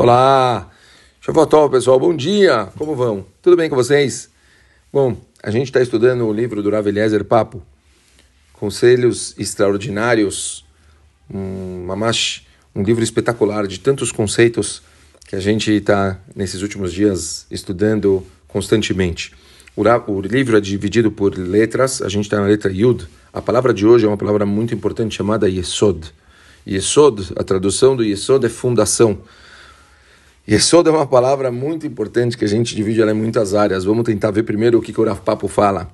Olá! Shavuot pessoal, bom dia! Como vão? Tudo bem com vocês? Bom, a gente está estudando o livro do Rav Eliezer Papo, Conselhos Extraordinários, um mamash, um livro espetacular de tantos conceitos que a gente está, nesses últimos dias, estudando constantemente. O, o livro é dividido por letras, a gente está na letra Yud. A palavra de hoje é uma palavra muito importante chamada Yesod. Yesod, a tradução do Yesod é fundação. Yesod é uma palavra muito importante que a gente divide ela em muitas áreas. Vamos tentar ver primeiro o que, que o Rav Papo fala.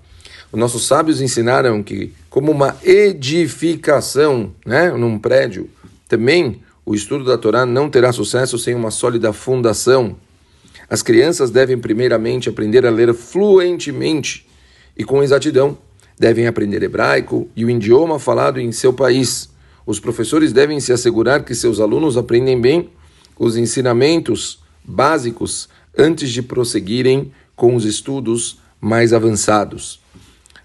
Os nossos sábios ensinaram que, como uma edificação né, num prédio, também o estudo da Torá não terá sucesso sem uma sólida fundação. As crianças devem primeiramente aprender a ler fluentemente e com exatidão. Devem aprender hebraico e o idioma falado em seu país. Os professores devem se assegurar que seus alunos aprendem bem os ensinamentos básicos antes de prosseguirem com os estudos mais avançados.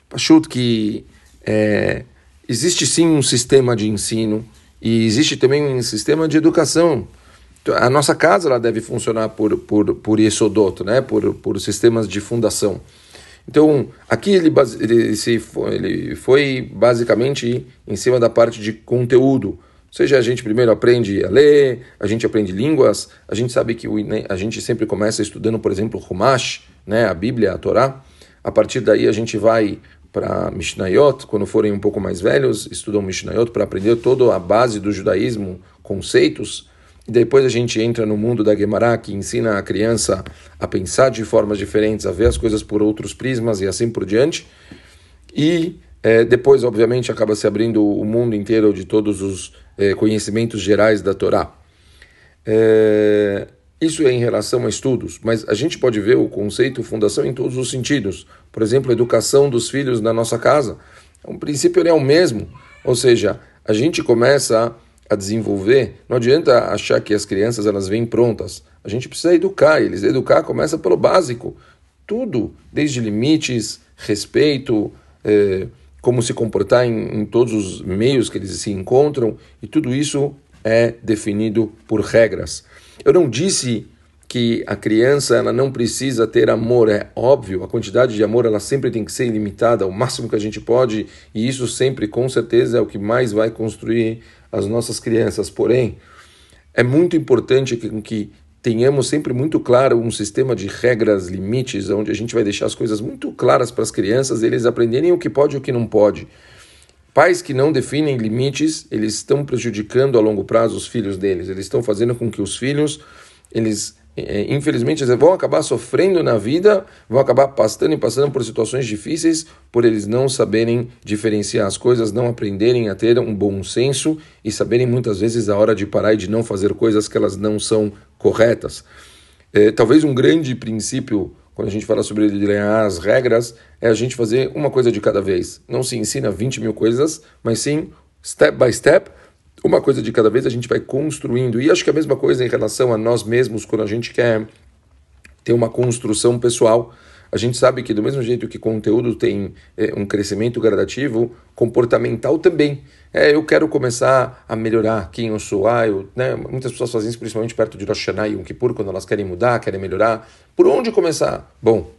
Pachut que é, existe sim um sistema de ensino e existe também um sistema de educação. A nossa casa ela deve funcionar por, por, por Yesodot, né? por, por sistemas de fundação. Então, aqui ele, ele, se, ele foi basicamente em cima da parte de conteúdo, ou seja, a gente primeiro aprende a ler, a gente aprende línguas, a gente sabe que né, a gente sempre começa estudando, por exemplo, Humash, né, a Bíblia, a Torá. A partir daí a gente vai para Mishnayot, quando forem um pouco mais velhos, estudam Mishnayot para aprender toda a base do judaísmo, conceitos. E depois a gente entra no mundo da Gemara, que ensina a criança a pensar de formas diferentes, a ver as coisas por outros prismas e assim por diante. E é, depois, obviamente, acaba se abrindo o mundo inteiro de todos os é, conhecimentos gerais da Torá. É, isso é em relação a estudos, mas a gente pode ver o conceito fundação em todos os sentidos. Por exemplo, a educação dos filhos na nossa casa. O princípio é o mesmo, ou seja, a gente começa a desenvolver, não adianta achar que as crianças elas vêm prontas. A gente precisa educar eles. Educar começa pelo básico. Tudo, desde limites, respeito, é, como se comportar em, em todos os meios que eles se encontram, e tudo isso é definido por regras. Eu não disse que a criança ela não precisa ter amor, é óbvio, a quantidade de amor ela sempre tem que ser limitada ao máximo que a gente pode, e isso sempre com certeza é o que mais vai construir as nossas crianças. Porém, é muito importante que, que tenhamos sempre muito claro um sistema de regras, limites, onde a gente vai deixar as coisas muito claras para as crianças, eles aprenderem o que pode e o que não pode. Pais que não definem limites, eles estão prejudicando a longo prazo os filhos deles. Eles estão fazendo com que os filhos, eles é, infelizmente, eles vão acabar sofrendo na vida, vão acabar passando e passando por situações difíceis por eles não saberem diferenciar as coisas, não aprenderem a ter um bom senso e saberem muitas vezes a hora de parar e de não fazer coisas que elas não são corretas. É, talvez um grande princípio quando a gente fala sobre alinhar as regras, é a gente fazer uma coisa de cada vez. Não se ensina 20 mil coisas, mas sim, step by step, uma coisa de cada vez a gente vai construindo. E acho que a mesma coisa em relação a nós mesmos, quando a gente quer ter uma construção pessoal. A gente sabe que, do mesmo jeito que conteúdo tem é, um crescimento gradativo, comportamental também. É, eu quero começar a melhorar quem eu sou. Ah, eu, né, muitas pessoas fazem isso, principalmente perto de Rosh Hashanah e Yom Kippur, quando elas querem mudar, querem melhorar. Por onde começar? Bom,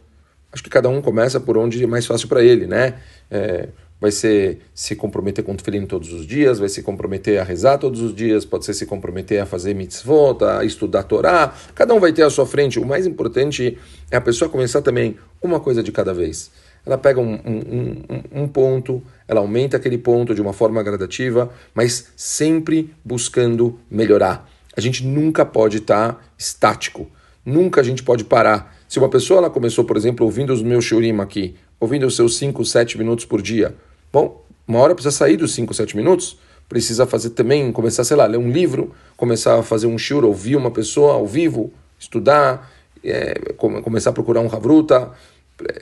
acho que cada um começa por onde é mais fácil para ele, né? É, vai ser se comprometer com o tefilim todos os dias, vai se comprometer a rezar todos os dias, pode ser se comprometer a fazer mitzvot, a estudar Torá, cada um vai ter a sua frente. O mais importante é a pessoa começar também uma coisa de cada vez. Ela pega um, um, um, um ponto, ela aumenta aquele ponto de uma forma gradativa, mas sempre buscando melhorar. A gente nunca pode estar estático, nunca a gente pode parar. Se uma pessoa ela começou, por exemplo, ouvindo os meus shurim aqui, ouvindo os seus 5, 7 minutos por dia, Bom, uma hora precisa sair dos 5, 7 minutos, precisa fazer também, começar, sei lá, ler um livro, começar a fazer um shiur, ouvir uma pessoa ao vivo, estudar, é, começar a procurar um Havruta,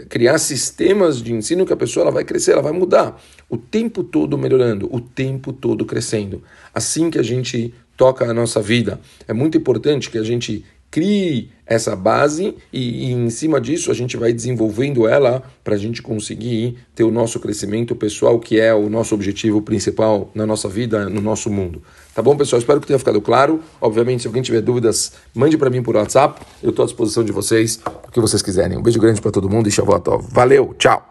criar sistemas de ensino que a pessoa ela vai crescer, ela vai mudar. O tempo todo melhorando, o tempo todo crescendo. Assim que a gente toca a nossa vida. É muito importante que a gente crie essa base e, e, em cima disso a gente vai desenvolvendo ela para a gente conseguir ter o nosso crescimento pessoal, que é o nosso objetivo principal na nossa vida, no nosso mundo. Tá bom, pessoal? Espero que tenha ficado claro. Obviamente, se alguém tiver dúvidas, mande para mim por WhatsApp. Eu estou à disposição de vocês, o que vocês quiserem. Um beijo grande para todo mundo e Shavuot Valeu, tchau!